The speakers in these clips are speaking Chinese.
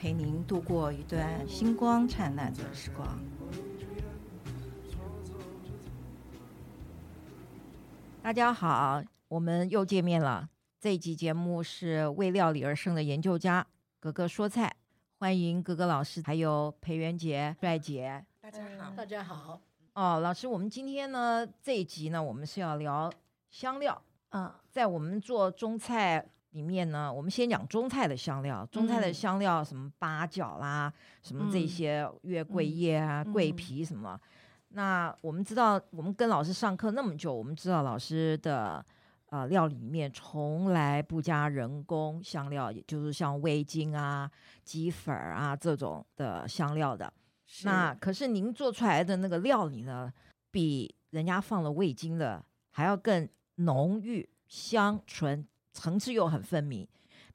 陪您度过一段星光灿烂的时光。大家好，我们又见面了。这一集节目是为料理而生的研究家格格说菜，欢迎格格老师，还有裴元杰帅姐。大家好，大家好。哦，老师，我们今天呢这一集呢，我们是要聊香料。嗯，在我们做中菜。里面呢，我们先讲中菜的香料。中菜的香料，什么八角啦，嗯、什么这些月桂叶啊、嗯、桂皮什么。那我们知道，我们跟老师上课那么久，我们知道老师的呃料理里面从来不加人工香料，也就是像味精啊、鸡粉啊这种的香料的。那可是您做出来的那个料理呢，比人家放了味精的还要更浓郁、香醇。层次又很分明，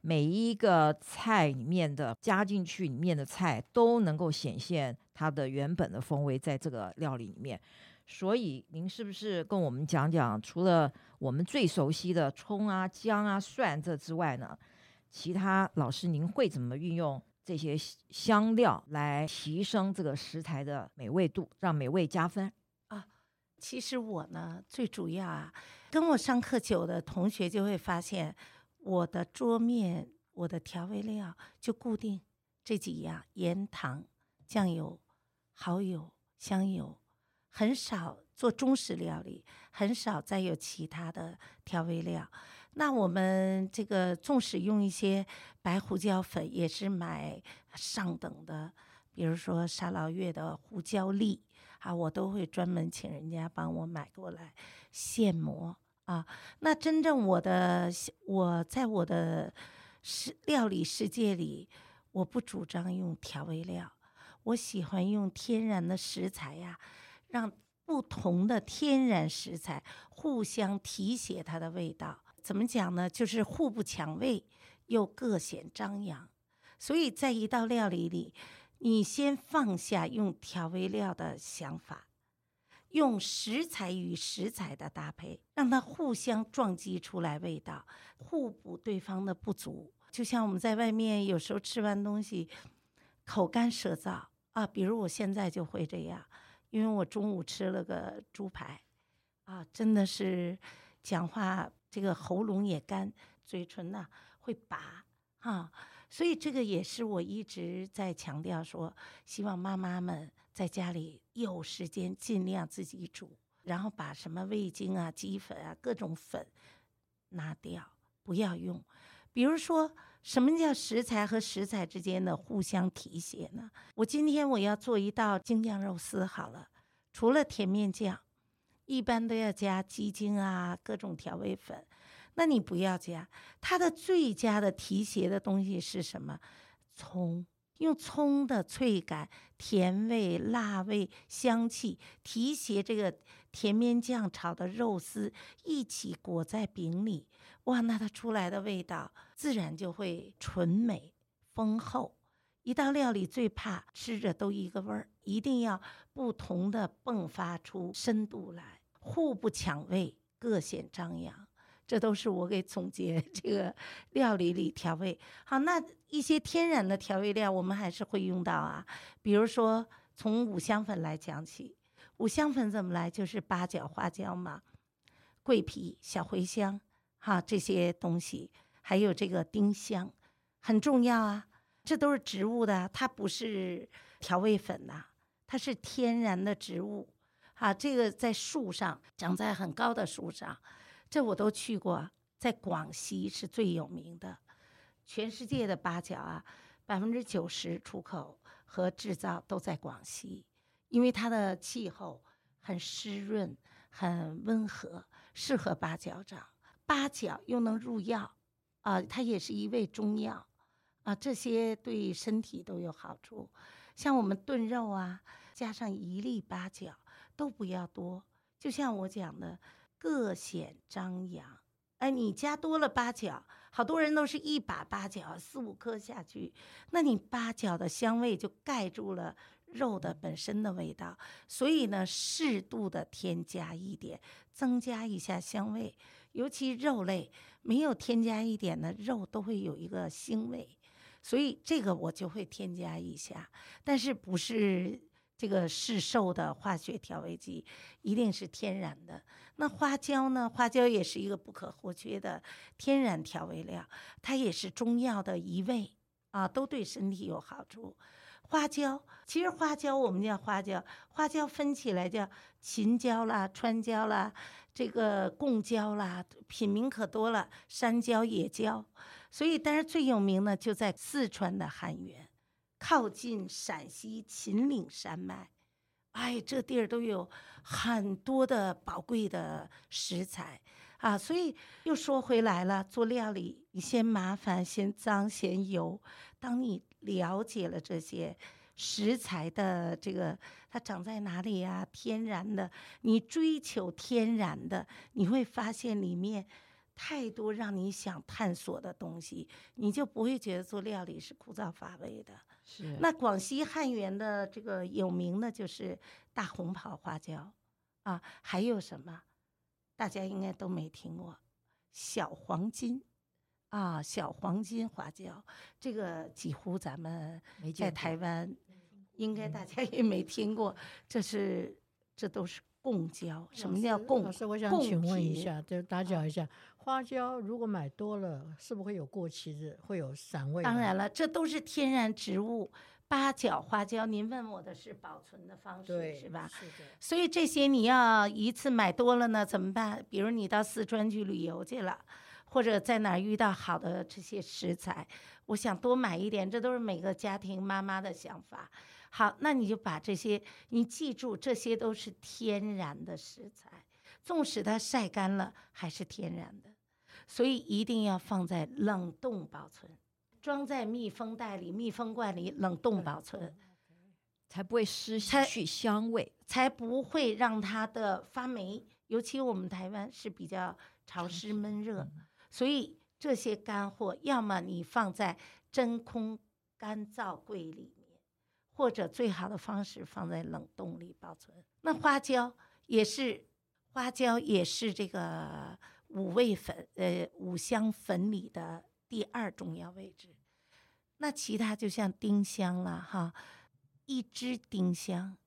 每一个菜里面的加进去里面的菜都能够显现它的原本的风味，在这个料理里面。所以您是不是跟我们讲讲，除了我们最熟悉的葱啊、姜啊、蒜这之外呢，其他老师您会怎么运用这些香料来提升这个食材的美味度，让美味加分？其实我呢，最主要啊。跟我上课久的同学就会发现，我的桌面、我的调味料就固定这几样：盐、糖、酱油、蚝油、香油，很少做中式料理，很少再有其他的调味料。那我们这个纵使用一些白胡椒粉，也是买上等的，比如说沙捞越的胡椒粒啊，我都会专门请人家帮我买过来现磨。啊，那真正我的我在我的世料理世界里，我不主张用调味料，我喜欢用天然的食材呀，让不同的天然食材互相提携它的味道。怎么讲呢？就是互不抢味，又各显张扬。所以在一道料理里，你先放下用调味料的想法。用食材与食材的搭配，让它互相撞击出来味道，互补对方的不足。就像我们在外面有时候吃完东西，口干舌燥啊，比如我现在就会这样，因为我中午吃了个猪排，啊，真的是讲话这个喉咙也干，嘴唇呢会拔啊，所以这个也是我一直在强调说，希望妈妈们。在家里有时间，尽量自己煮，然后把什么味精啊、鸡粉啊、各种粉拿掉，不要用。比如说，什么叫食材和食材之间的互相提携呢？我今天我要做一道京酱肉丝，好了，除了甜面酱，一般都要加鸡精啊、各种调味粉。那你不要加，它的最佳的提携的东西是什么？葱。用葱的脆感、甜味、辣味、香气提携这个甜面酱炒的肉丝一起裹在饼里，哇，那它出来的味道自然就会醇美丰厚。一道料理最怕吃着都一个味儿，一定要不同的迸发出深度来，互不抢味，各显张扬。这都是我给总结这个料理里调味。好，那一些天然的调味料我们还是会用到啊，比如说从五香粉来讲起，五香粉怎么来？就是八角、花椒嘛，桂皮、小茴香，哈，这些东西，还有这个丁香，很重要啊。这都是植物的，它不是调味粉呐，它是天然的植物。啊，这个在树上，长在很高的树上。这我都去过，在广西是最有名的，全世界的八角啊，百分之九十出口和制造都在广西，因为它的气候很湿润、很温和，适合八角长。八角又能入药，啊、它也是一味中药，啊，这些对身体都有好处。像我们炖肉啊，加上一粒八角都不要多，就像我讲的，各显张扬。哎，你加多了八角，好多人都是一把八角四五颗下去，那你八角的香味就盖住了肉的本身的味道。所以呢，适度的添加一点，增加一下香味。尤其肉类没有添加一点的肉都会有一个腥味，所以这个我就会添加一下，但是不是这个市售的化学调味剂，一定是天然的。那花椒呢？花椒也是一个不可或缺的天然调味料，它也是中药的一味啊，都对身体有好处。花椒其实花椒我们叫花椒，花椒分起来叫秦椒啦、川椒啦、这个贡椒啦，品名可多了，山椒、野椒。所以，但是最有名的就在四川的汉源，靠近陕西秦岭山脉。哎，这地儿都有很多的宝贵的食材啊，所以又说回来了，做料理你先麻烦，先脏，先油。当你了解了这些食材的这个它长在哪里呀、天然的，你追求天然的，你会发现里面太多让你想探索的东西，你就不会觉得做料理是枯燥乏味的。是，那广西汉源的这个有名的就是大红袍花椒啊，还有什么？大家应该都没听过小黄金啊，小黄金花椒，这个几乎咱们在台湾应该大家也没听过，这是这都是贡椒。什么叫贡？老师，我想请问一下，就打搅一下。花椒如果买多了，是不是会有过期的，会有散味？当然了，这都是天然植物。八角、花椒，您问我的是保存的方式，是吧？是的。所以这些你要一次买多了呢，怎么办？比如你到四川去旅游去了，或者在哪儿遇到好的这些食材，我想多买一点，这都是每个家庭妈妈的想法。好，那你就把这些，你记住，这些都是天然的食材，纵使它晒干了，还是天然的。所以一定要放在冷冻保存，装在密封袋里、密封罐里冷冻保存，才不会失去香味，才不会让它的发霉。尤其我们台湾是比较潮湿闷热，所以这些干货要么你放在真空干燥柜里面，或者最好的方式放在冷冻里保存。那花椒也是，花椒也是这个。五味粉，呃，五香粉里的第二重要位置。那其他就像丁香了哈，一支丁香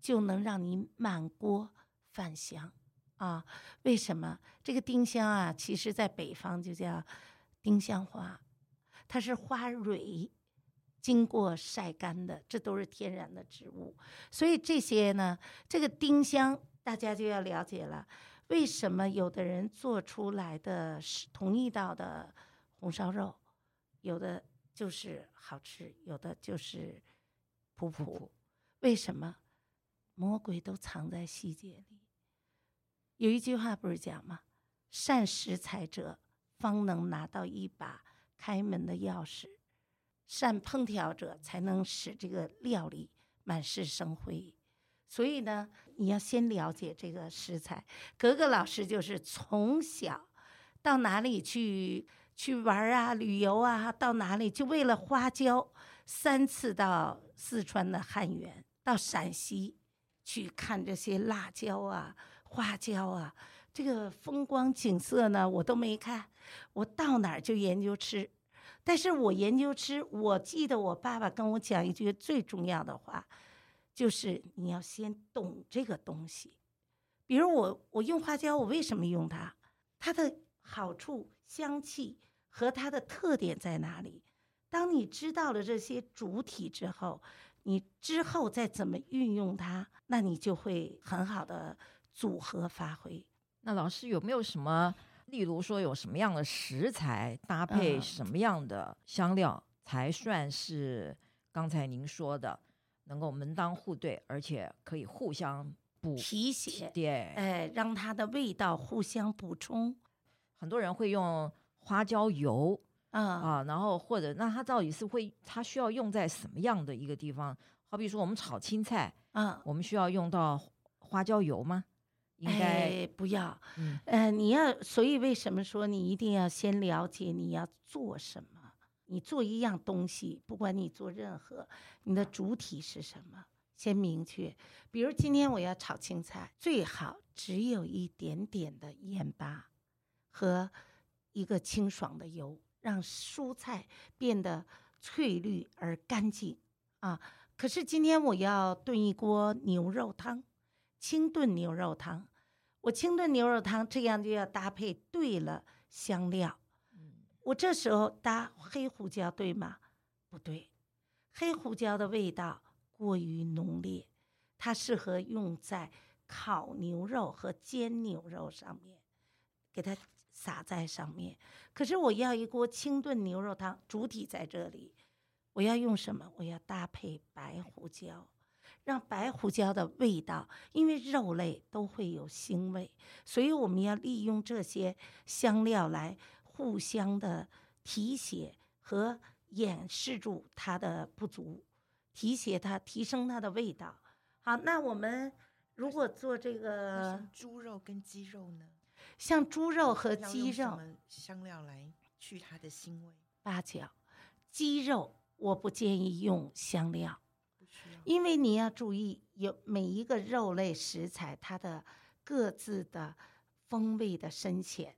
就能让你满锅饭香啊。为什么？这个丁香啊，其实在北方就叫丁香花，它是花蕊经过晒干的，这都是天然的植物。所以这些呢，这个丁香大家就要了解了。为什么有的人做出来的是同一道的红烧肉，有的就是好吃，有的就是普普？为什么？魔鬼都藏在细节里。有一句话不是讲吗？善食材者方能拿到一把开门的钥匙，善烹调者才能使这个料理满室生辉。所以呢，你要先了解这个食材。格格老师就是从小到哪里去去玩啊、旅游啊，到哪里就为了花椒，三次到四川的汉源，到陕西去看这些辣椒啊、花椒啊，这个风光景色呢，我都没看。我到哪儿就研究吃，但是我研究吃，我记得我爸爸跟我讲一句最重要的话。就是你要先懂这个东西，比如我我用花椒，我为什么用它？它的好处、香气和它的特点在哪里？当你知道了这些主体之后，你之后再怎么运用它，那你就会很好的组合发挥。那老师有没有什么，例如说有什么样的食材搭配什么样的香料，才算是刚才您说的？能够门当户对，而且可以互相补提携，对，哎，让它的味道互相补充。很多人会用花椒油，嗯啊，然后或者那它到底是会它需要用在什么样的一个地方？好比说我们炒青菜，嗯，我们需要用到花椒油吗？应该、哎、不要。嗯，呃，你要，所以为什么说你一定要先了解你要做什么？你做一样东西，不管你做任何，你的主体是什么，先明确。比如今天我要炒青菜，最好只有一点点的盐巴和一个清爽的油，让蔬菜变得翠绿而干净啊。可是今天我要炖一锅牛肉汤，清炖牛肉汤，我清炖牛肉汤这样就要搭配对了香料。我这时候搭黑胡椒对吗？不对，黑胡椒的味道过于浓烈，它适合用在烤牛肉和煎牛肉上面，给它撒在上面。可是我要一锅清炖牛肉汤，主体在这里，我要用什么？我要搭配白胡椒，让白胡椒的味道，因为肉类都会有腥味，所以我们要利用这些香料来。互相的提携和掩饰住它的不足，提携它，提升它的味道。好，那我们如果做这个猪肉跟鸡肉呢？像猪肉和鸡肉，香料来去它的腥味。八角，鸡肉我不建议用香料，因为你要注意，有每一个肉类食材它的各自的风味的深浅。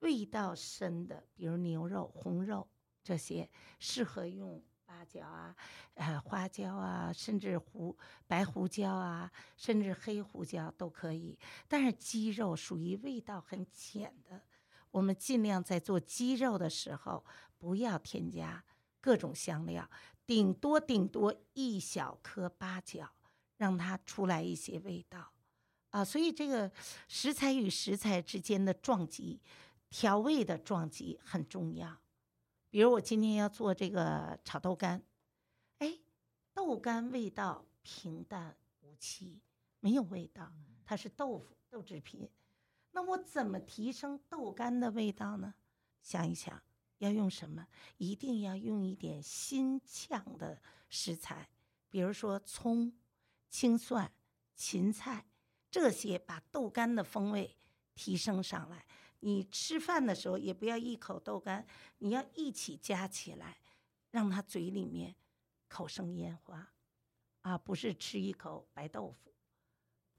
味道深的，比如牛肉、红肉这些，适合用八角啊、呃花椒啊，甚至胡白胡椒啊，甚至黑胡椒都可以。但是鸡肉属于味道很浅的，我们尽量在做鸡肉的时候不要添加各种香料，顶多顶多一小颗八角，让它出来一些味道啊。所以这个食材与食材之间的撞击。调味的撞击很重要，比如我今天要做这个炒豆干，哎，豆干味道平淡无奇，没有味道，它是豆腐豆制品，那我怎么提升豆干的味道呢？想一想，要用什么？一定要用一点新呛的食材，比如说葱、青蒜、芹菜这些，把豆干的风味提升上来。你吃饭的时候也不要一口豆干，你要一起夹起来，让他嘴里面口生烟花，啊，不是吃一口白豆腐。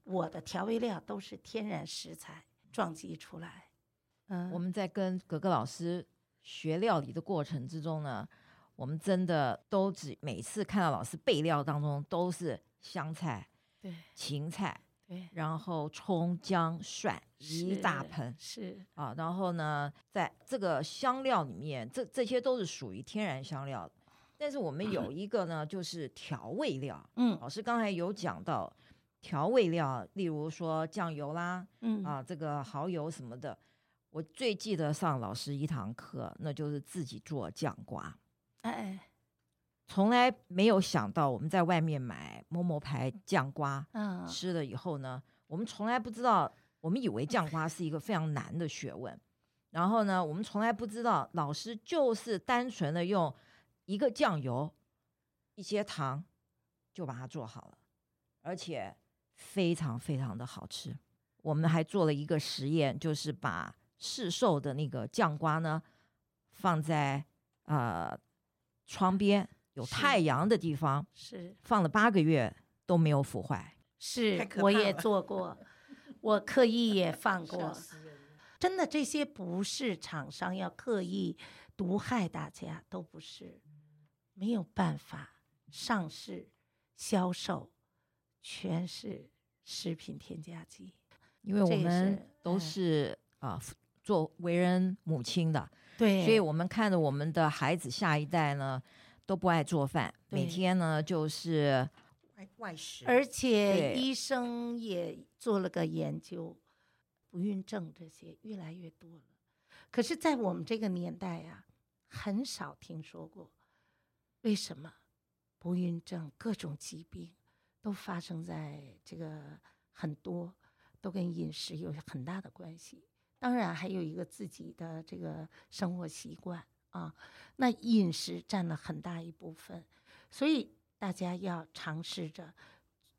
我的调味料都是天然食材撞击出来。嗯，我们在跟格格老师学料理的过程之中呢，我们真的都只每次看到老师备料当中都是香菜、对，芹菜。对，然后葱姜蒜一大盆是啊，然后呢，在这个香料里面，这这些都是属于天然香料。但是我们有一个呢，就是调味料。嗯，老师刚才有讲到调味料，例如说酱油啦，嗯啊，这个蚝油什么的。我最记得上老师一堂课，那就是自己做酱瓜。哎。从来没有想到，我们在外面买某某牌酱瓜，嗯，吃了以后呢，我们从来不知道，我们以为酱瓜是一个非常难的学问，然后呢，我们从来不知道，老师就是单纯的用一个酱油、一些糖就把它做好了，而且非常非常的好吃。我们还做了一个实验，就是把市售的那个酱瓜呢放在呃窗边。有太阳的地方是。放了八个月都没有腐坏，是我也做过，我刻意也放 过，真的这些不是厂商要刻意毒害大家，都不是，没有办法上市销售，全是食品添加剂，因为我们都是啊、呃、做为人母亲的，对，所以我们看着我们的孩子下一代呢。都不爱做饭，每天呢就是外外食，而且医生也做了个研究，不孕症这些越来越多了。可是，在我们这个年代呀、啊，很少听说过。为什么？不孕症各种疾病都发生在这个很多，都跟饮食有很大的关系。当然，还有一个自己的这个生活习惯啊。那饮食占了很大一部分，所以大家要尝试着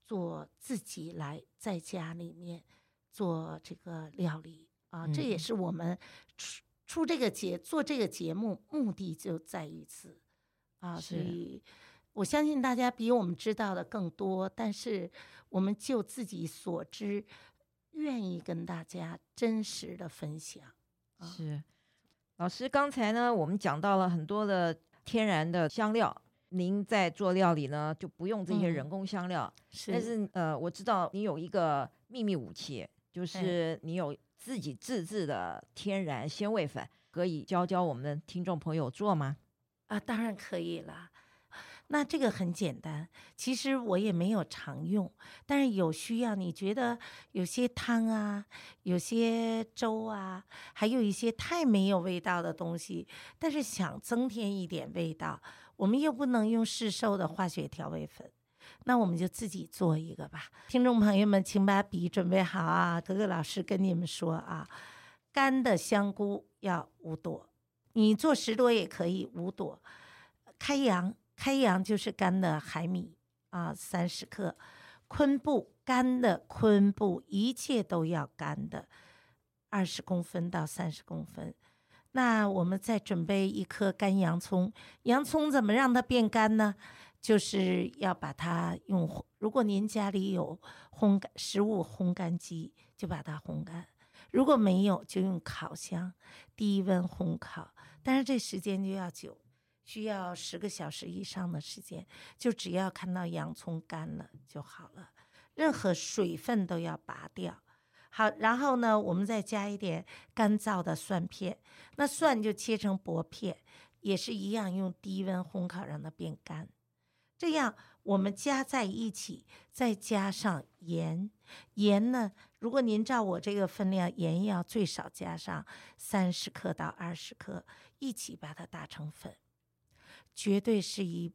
做自己来在家里面做这个料理啊。嗯、这也是我们出出这个节做这个节目目的就在于此啊。所以我相信大家比我们知道的更多，但是我们就自己所知，愿意跟大家真实的分享。啊、是。老师，刚才呢，我们讲到了很多的天然的香料，您在做料理呢就不用这些人工香料。嗯、是，但是呃，我知道你有一个秘密武器，就是你有自己自制的天然鲜味粉，可以教教我们的听众朋友做吗？啊，当然可以了。那这个很简单，其实我也没有常用，但是有需要，你觉得有些汤啊，有些粥啊，还有一些太没有味道的东西，但是想增添一点味道，我们又不能用市售的化学调味粉，那我们就自己做一个吧。听众朋友们，请把笔准备好啊！格格老师跟你们说啊，干的香菇要五朵，你做十朵也可以，五朵，开阳。开洋就是干的海米啊，三十克；昆布干的昆布，一切都要干的，二十公分到三十公分。那我们再准备一颗干洋葱，洋葱怎么让它变干呢？就是要把它用，如果您家里有烘干食物烘干机，就把它烘干；如果没有，就用烤箱低温烘烤，但是这时间就要久。需要十个小时以上的时间，就只要看到洋葱干了就好了，任何水分都要拔掉。好，然后呢，我们再加一点干燥的蒜片，那蒜就切成薄片，也是一样用低温烘烤让它变干。这样我们加在一起，再加上盐，盐呢，如果您照我这个分量，盐要最少加上三十克到二十克，一起把它打成粉。绝对是一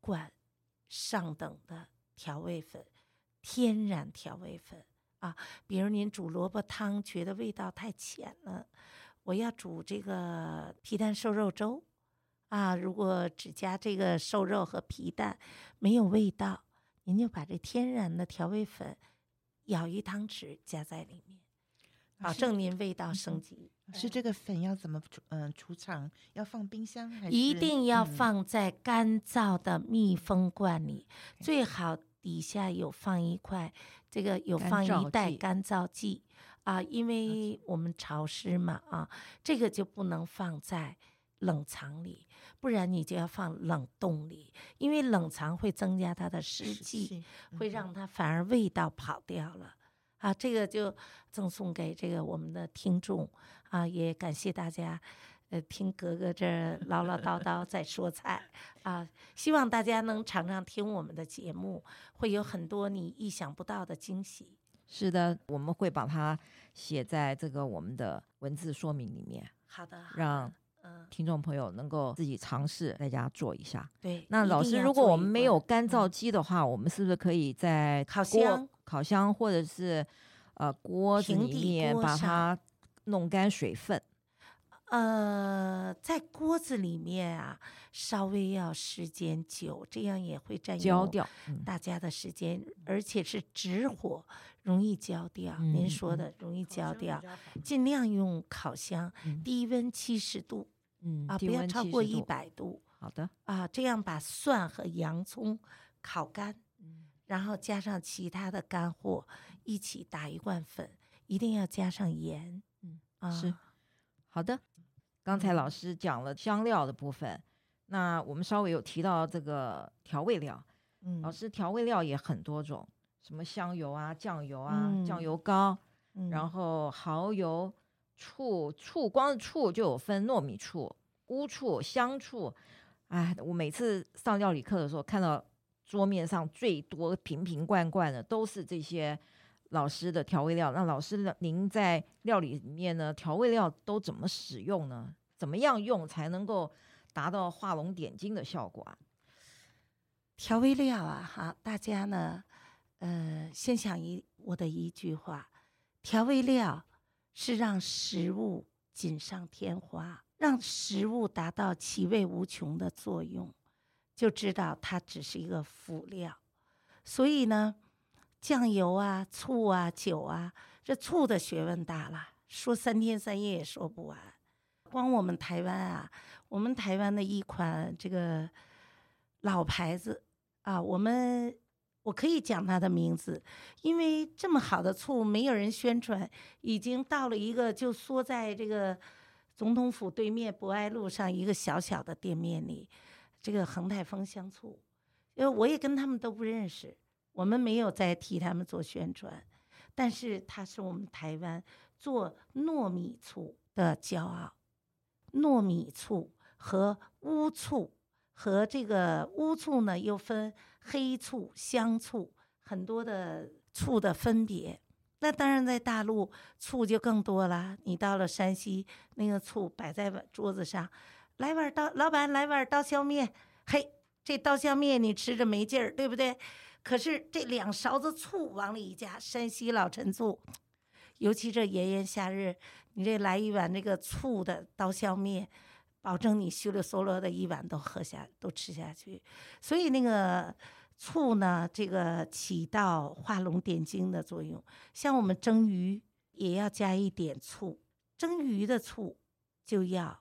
罐上等的调味粉，天然调味粉啊！比如您煮萝卜汤，觉得味道太浅了，我要煮这个皮蛋瘦肉粥啊，如果只加这个瘦肉和皮蛋没有味道，您就把这天然的调味粉舀一汤匙加在里面，保证您味道升级。是这个粉要怎么储？嗯，储藏要放冰箱还是？一定要放在干燥的密封罐里，嗯、最好底下有放一块，这个有放一袋干燥剂啊，因为我们潮湿嘛啊，这个就不能放在冷藏里，不然你就要放冷冻里，因为冷藏会增加它的湿气，会让它反而味道跑掉了。啊，这个就赠送给这个我们的听众啊，也感谢大家，呃，听格格这 唠唠叨叨在说菜啊，希望大家能常常听我们的节目，会有很多你意想不到的惊喜。是的，我们会把它写在这个我们的文字说明里面。好的，好的，让听众朋友能够自己尝试在家做一下。对，那老师，如果我们没有干燥机的话，嗯、我们是不是可以在烤箱？烤箱或者是，呃，锅子里面把它弄干水分。呃，在锅子里面啊，稍微要时间久，这样也会占用大家的时间，嗯、而且是直火，容易焦掉。嗯、您说的容易焦掉，尽量用烤箱，嗯、低温七十度，嗯啊，不要超过一百度。好的啊，这样把蒜和洋葱烤干。然后加上其他的干货，一起打一罐粉，一定要加上盐。是好的。刚才老师讲了香料的部分，嗯、那我们稍微有提到这个调味料。嗯，老师调味料也很多种，什么香油啊、酱油啊、嗯、酱油膏，嗯、然后蚝油、醋，醋光是醋就有分糯米醋、乌醋、香醋。哎，我每次上料理课的时候看到。桌面上最多瓶瓶罐罐的都是这些老师的调味料。那老师，您在料理里面呢，调味料都怎么使用呢？怎么样用才能够达到画龙点睛的效果啊？调味料啊，哈，大家呢，呃，先想一我的一句话：调味料是让食物锦上添花让食物达到其味无穷的作用，就知道它只是一个辅料。所以呢，酱油啊、醋啊、酒啊，这醋的学问大了，说三天三夜也说不完。光我们台湾啊，我们台湾的一款这个老牌子啊，我们我可以讲它的名字，因为这么好的醋没有人宣传，已经到了一个就缩在这个总统府对面博爱路上一个小小的店面里，这个恒泰丰香醋，因为我也跟他们都不认识，我们没有在替他们做宣传，但是它是我们台湾做糯米醋的骄傲。糯米醋和乌醋，和这个乌醋呢，又分黑醋、香醋，很多的醋的分别。那当然，在大陆醋就更多了。你到了山西，那个醋摆在桌子上，来碗刀，老板来碗刀削面。嘿，这刀削面你吃着没劲儿，对不对？可是这两勺子醋往里一加，山西老陈醋，尤其这炎炎夏日。你这来一碗那个醋的刀削面，保证你咻哩嗦溜的一碗都喝下，都吃下去。所以那个醋呢，这个起到画龙点睛的作用。像我们蒸鱼也要加一点醋，蒸鱼的醋就要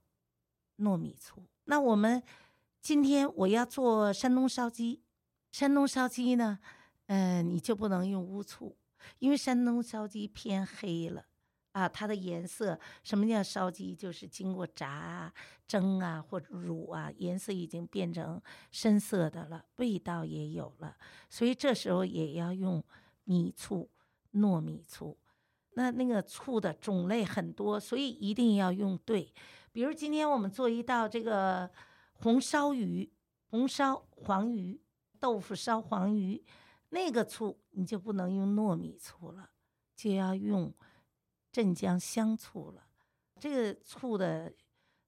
糯米醋。那我们今天我要做山东烧鸡，山东烧鸡呢，嗯、你就不能用乌醋，因为山东烧鸡偏黑了。啊，它的颜色，什么叫烧鸡？就是经过炸、蒸啊或者卤啊，颜色已经变成深色的了，味道也有了。所以这时候也要用米醋、糯米醋。那那个醋的种类很多，所以一定要用对。比如今天我们做一道这个红烧鱼、红烧黄鱼、豆腐烧黄鱼，那个醋你就不能用糯米醋了，就要用。镇江香醋了，这个醋的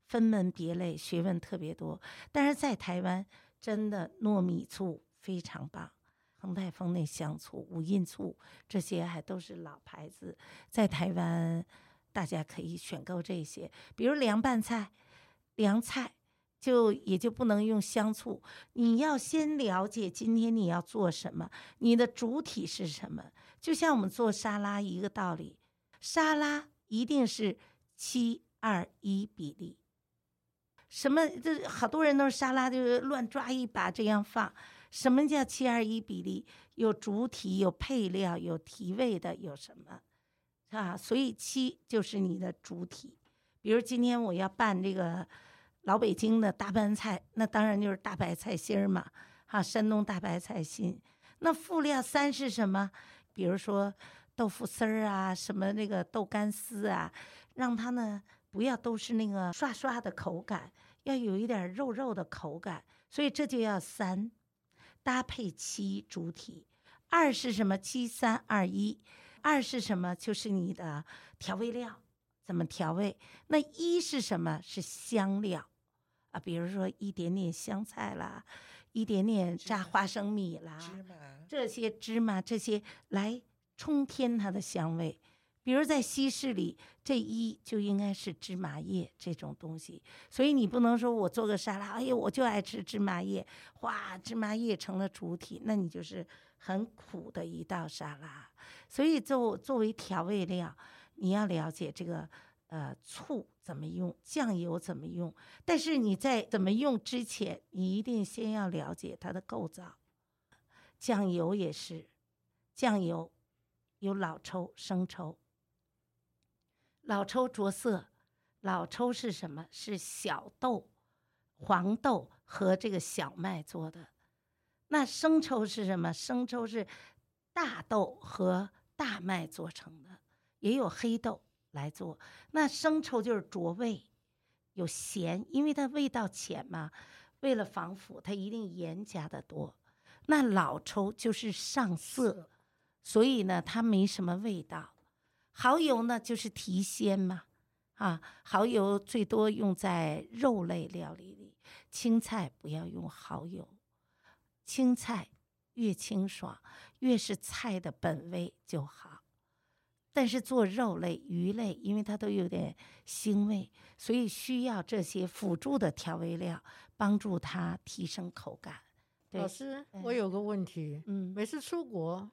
分门别类，学问特别多。但是在台湾，真的糯米醋非常棒，恒泰丰那香醋、五印醋这些还都是老牌子，在台湾大家可以选购这些。比如凉拌菜、凉菜，就也就不能用香醋。你要先了解今天你要做什么，你的主体是什么。就像我们做沙拉一个道理。沙拉一定是七二一比例。什么？这好多人都是沙拉就是乱抓一把这样放。什么叫七二一比例？有主体，有配料，有提味的，有什么？啊，所以七就是你的主体。比如今天我要拌这个老北京的大拌菜，那当然就是大白菜心儿嘛，哈，山东大白菜心。那辅料三是什么？比如说。豆腐丝儿啊，什么那个豆干丝啊，让它呢不要都是那个刷刷的口感，要有一点肉肉的口感。所以这就要三搭配七主体，二是什么？七三二一，二是什么？就是你的调味料怎么调味？那一是什么？是香料啊，比如说一点点香菜啦，一点点炸花生米啦，芝麻这些芝麻这些来。冲添它的香味，比如在西式里，这一就应该是芝麻叶这种东西。所以你不能说我做个沙拉，哎呀，我就爱吃芝麻叶，哇，芝麻叶成了主体，那你就是很苦的一道沙拉。所以作作为调味料，你要了解这个呃醋怎么用，酱油怎么用。但是你在怎么用之前，你一定先要了解它的构造。酱油也是，酱油。有老抽、生抽。老抽着色，老抽是什么？是小豆、黄豆和这个小麦做的。那生抽是什么？生抽是大豆和大麦做成的，也有黑豆来做。那生抽就是着味，有咸，因为它味道浅嘛，为了防腐，它一定盐加的多。那老抽就是上色。所以呢，它没什么味道。蚝油呢，就是提鲜嘛，啊，蚝油最多用在肉类料理里，青菜不要用蚝油。青菜越清爽，越是菜的本味就好。但是做肉类、鱼类，因为它都有点腥味，所以需要这些辅助的调味料帮助它提升口感。对老师，我有个问题，嗯，每次出国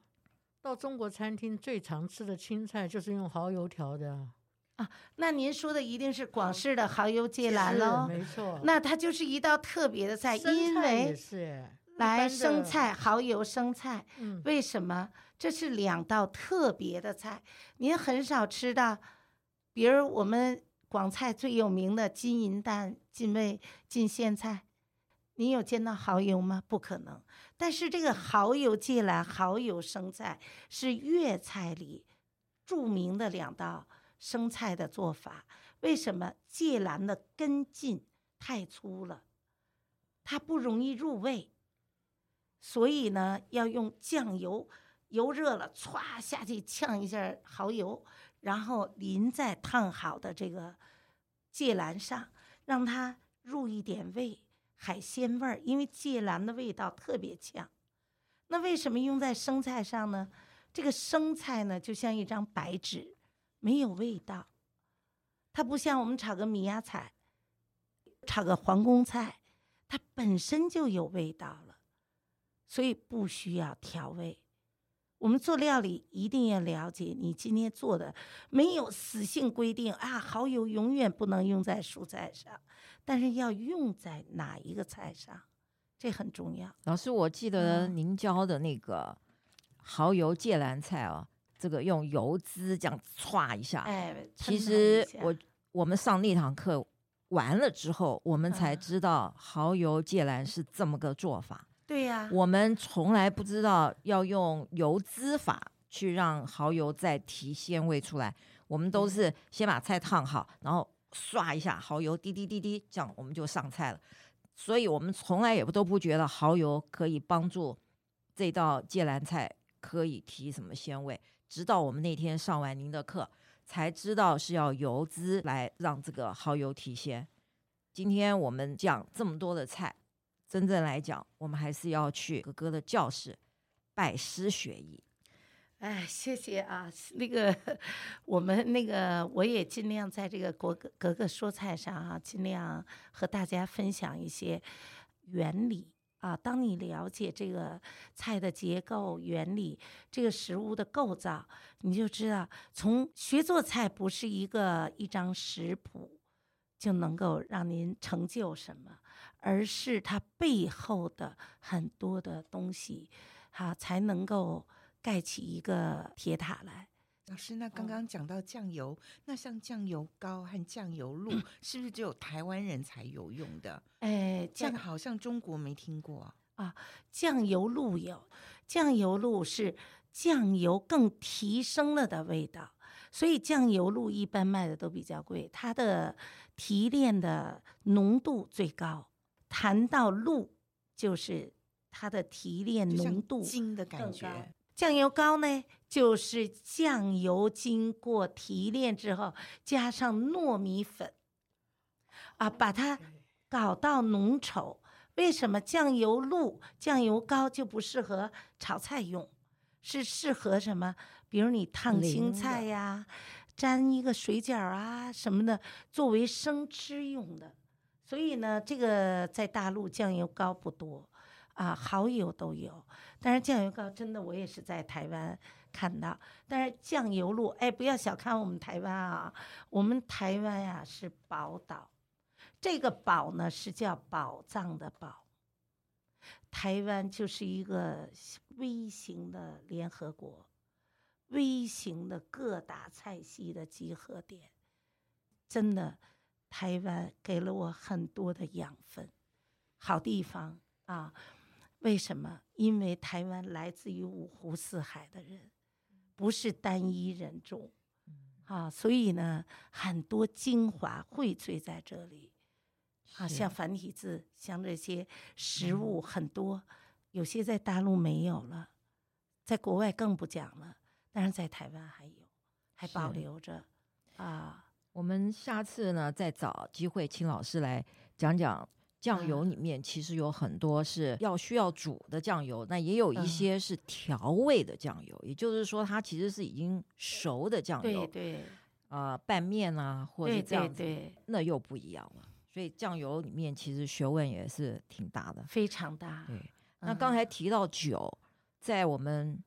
到中国餐厅，最常吃的青菜就是用蚝油调的啊。那您说的一定是广式的蚝油芥蓝喽？没错。那它就是一道特别的菜，因为来生菜、蚝油生菜，嗯，为什么？这是两道特别的菜，您很少吃到。比如我们广菜最有名的金银蛋、金味、金苋菜，您有见到蚝油吗？不可能。但是这个蚝油芥兰、蚝油生菜是粤菜里著名的两道生菜的做法。为什么？芥兰的根茎太粗了，它不容易入味，所以呢，要用酱油。油热了，歘下去呛一下蚝油，然后淋在烫好的这个芥蓝上，让它入一点味，海鲜味儿。因为芥蓝的味道特别强。那为什么用在生菜上呢？这个生菜呢，就像一张白纸，没有味道。它不像我们炒个米芽菜，炒个皇宫菜，它本身就有味道，所以不需要调味。我们做料理一定要了解，你今天做的没有死性规定啊，蚝油永远不能用在蔬菜上，但是要用在哪一个菜上，这很重要。老师，我记得您教的那个蚝油芥蓝菜哦，嗯、这个用油脂这样歘一下，哎，其实我我们上那堂课完了之后，我们才知道蚝油芥蓝是这么个做法。对呀，我们从来不知道要用油脂法去让蚝油再提鲜味出来。我们都是先把菜烫好，然后刷一下蚝油，滴滴滴滴，这样我们就上菜了。所以我们从来也不都不觉得蚝油可以帮助这道芥蓝菜可以提什么鲜味。直到我们那天上完您的课，才知道是要油脂来让这个蚝油提鲜。今天我们讲这么多的菜。真正来讲，我们还是要去哥哥的教室拜师学艺。哎，谢谢啊！那个，我们那个，我也尽量在这个国格格说菜上啊，尽量和大家分享一些原理啊。当你了解这个菜的结构原理，这个食物的构造，你就知道，从学做菜不是一个一张食谱就能够让您成就什么。而是它背后的很多的东西，哈，才能够盖起一个铁塔来。老师，那刚刚讲到酱油，嗯、那像酱油膏和酱油露，是不是只有台湾人才有用的？哎，这样好像中国没听过啊。酱油露有，酱油露是酱油更提升了的味道，所以酱油露一般卖的都比较贵，它的提炼的浓度最高。谈到露，就是它的提炼浓度精的感觉。酱油膏呢，就是酱油经过提炼之后，加上糯米粉，啊，把它搞到浓稠。为什么酱油露、酱油膏就不适合炒菜用？是适合什么？比如你烫青菜呀、沾一个水饺啊什么的，作为生吃用的。所以呢，这个在大陆酱油膏不多，啊，蚝油都有。但是酱油膏真的，我也是在台湾看到。但是酱油露，哎，不要小看我们台湾啊，我们台湾呀、是宝岛。这个宝呢是叫宝藏的宝。台湾就是一个微型的联合国，微型的各大菜系的集合点，真的。台湾给了我很多的养分，好地方啊！为什么？因为台湾来自于五湖四海的人，不是单一人种啊，所以呢，很多精华荟萃在这里啊。像繁体字，像这些食物很多，有些在大陆没有了，在国外更不讲了，但是在台湾还有，还保留着啊。我们下次呢，再找机会请老师来讲讲酱油里面其实有很多是要需要煮的酱油，那也有一些是调味的酱油，也就是说它其实是已经熟的酱油。对对。啊、呃，拌面啊，或者这样子，对对对，那又不一样了。所以酱油里面其实学问也是挺大的，非常大。对，那刚才提到酒，嗯、在我们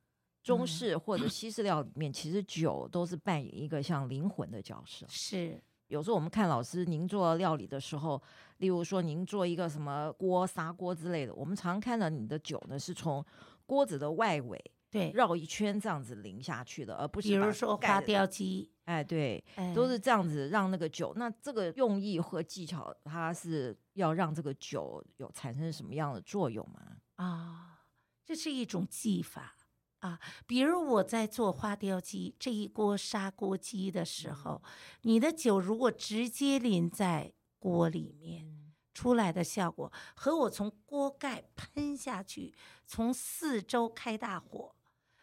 中式或者西式料理里面，嗯、其实酒都是扮演一个像灵魂的角色。是，有时候我们看老师您做料理的时候，例如说您做一个什么锅、砂锅之类的，我们常看到你的酒呢是从锅子的外围。对，绕一圈这样子淋下去的，而不是比如说花雕鸡，哎，对，哎、都是这样子让那个酒。那这个用意和技巧，它是要让这个酒有产生什么样的作用吗？啊，这是一种技法啊。比如我在做花雕鸡这一锅砂锅鸡的时候，嗯、你的酒如果直接淋在锅里面，嗯、出来的效果和我从锅盖喷下去，从四周开大火。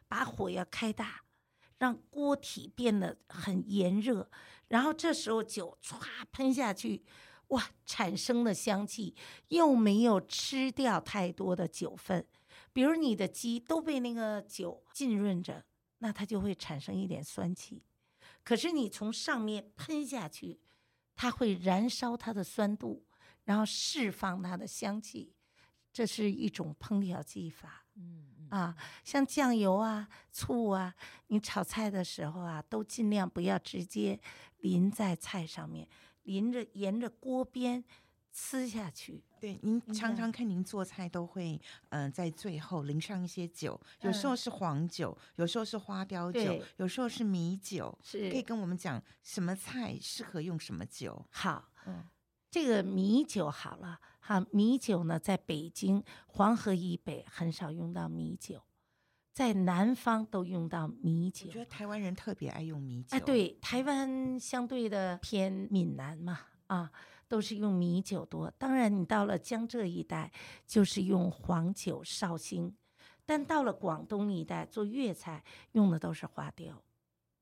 把火要开大，让锅体变得很炎热，然后这时候酒唰喷下去，哇，产生的香气又没有吃掉太多的酒分，比如你的鸡都被那个酒浸润着，那它就会产生一点酸气。可是你从上面喷下去，它会燃烧它的酸度，然后释放它的香气，这是一种烹调技法。嗯。啊，像酱油啊、醋啊，你炒菜的时候啊，都尽量不要直接淋在菜上面，淋着沿着锅边呲下去。对，您常常看您做菜都会，嗯、呃，在最后淋上一些酒，有时候是黄酒，嗯、有时候是花雕酒，有时候是米酒，是可以跟我们讲什么菜适合用什么酒？好，嗯。这个米酒好了哈，米酒呢，在北京黄河以北很少用到米酒，在南方都用到米酒。我觉得台湾人特别爱用米酒。哎，对，台湾相对的偏闽南嘛，啊，都是用米酒多。当然，你到了江浙一带，就是用黄酒、绍兴；但到了广东一带做粤菜，用的都是花雕。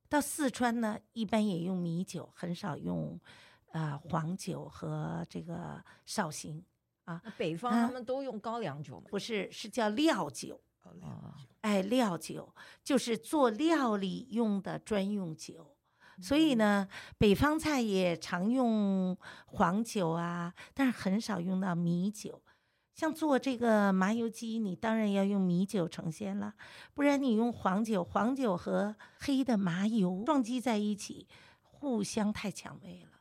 到四川呢，一般也用米酒，很少用。啊、呃，黄酒和这个绍兴啊，北方他们都用高粱酒吗？不是，是叫料酒。哦，料酒。哎，料酒就是做料理用的专用酒。嗯、所以呢，北方菜也常用黄酒啊，但是很少用到米酒。像做这个麻油鸡，你当然要用米酒呈现了，不然你用黄酒，黄酒和黑的麻油撞击在一起，互相太抢味了。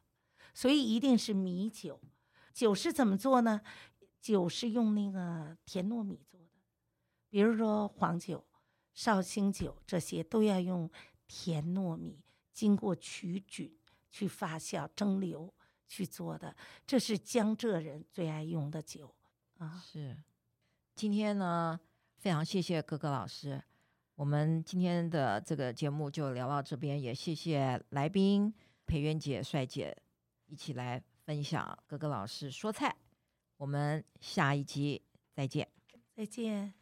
所以一定是米酒，酒是怎么做呢？酒是用那个甜糯米做的，比如说黄酒、绍兴酒这些都要用甜糯米，经过曲菌去发酵、蒸馏去做的。这是江浙人最爱用的酒啊。是，今天呢，非常谢谢格格老师，我们今天的这个节目就聊到这边，也谢谢来宾裴元姐、帅姐。一起来分享格格老师说菜，我们下一集再见，再见。